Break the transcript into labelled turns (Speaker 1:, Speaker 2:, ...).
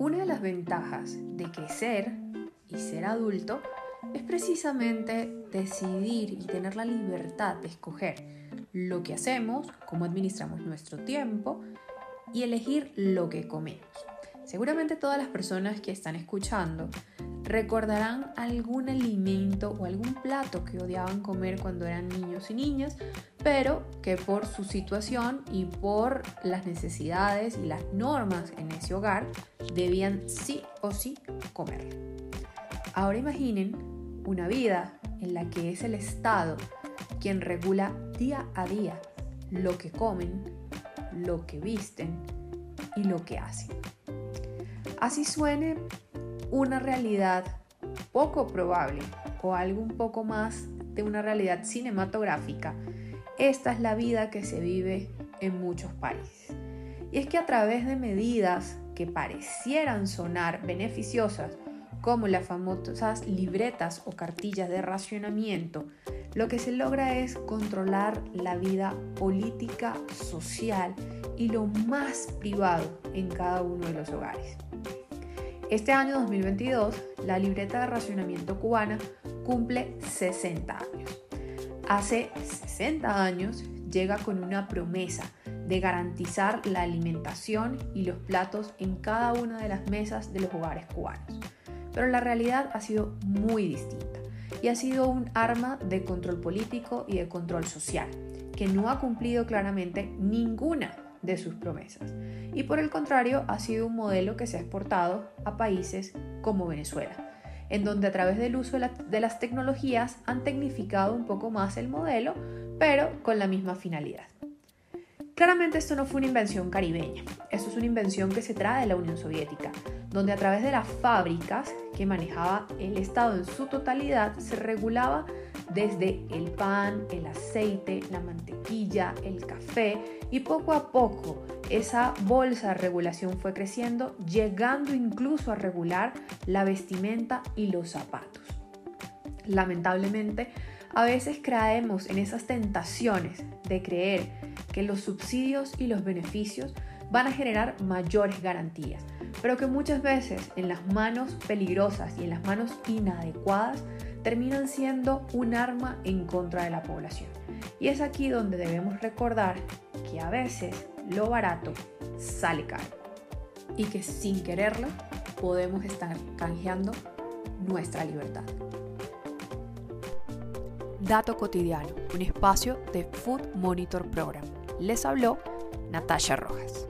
Speaker 1: Una de las ventajas de crecer y ser adulto es precisamente decidir y tener la libertad de escoger lo que hacemos, cómo administramos nuestro tiempo y elegir lo que comemos. Seguramente todas las personas que están escuchando recordarán algún alimento o algún plato que odiaban comer cuando eran niños y niñas, pero que por su situación y por las necesidades y las normas en ese hogar debían sí o sí comer. Ahora imaginen una vida en la que es el Estado quien regula día a día lo que comen, lo que visten y lo que hacen. Así suene una realidad poco probable o algo un poco más de una realidad cinematográfica, esta es la vida que se vive en muchos países. Y es que a través de medidas que parecieran sonar beneficiosas, como las famosas libretas o cartillas de racionamiento, lo que se logra es controlar la vida política, social y lo más privado en cada uno de los hogares. Este año 2022, la libreta de racionamiento cubana cumple 60 años. Hace 60 años llega con una promesa de garantizar la alimentación y los platos en cada una de las mesas de los hogares cubanos. Pero la realidad ha sido muy distinta y ha sido un arma de control político y de control social, que no ha cumplido claramente ninguna de sus promesas. Y por el contrario, ha sido un modelo que se ha exportado a países como Venezuela, en donde a través del uso de, las tecnologías han tecnificado un poco más el modelo, pero con la misma finalidad. Claramente esto no fue una invención caribeña, esto es una invención que se trae de la Unión Soviética, donde a través de las fábricas que manejaba el Estado en su totalidad se regulaba desde el pan, el aceite, la mantequilla, el café y poco a poco esa bolsa de regulación fue creciendo, llegando incluso a regular la vestimenta y los zapatos. Lamentablemente, a veces caemos en esas tentaciones de creer que los subsidios y los beneficios van a generar mayores garantías, pero que muchas veces en las manos peligrosas y en las manos inadecuadas terminan siendo un arma en contra de la población. Y es aquí donde debemos recordar que a veces lo barato sale caro y que sin quererlo podemos estar canjeando nuestra libertad. Dato cotidiano, un espacio de Food Monitor Program. Les habló Natasha Rojas.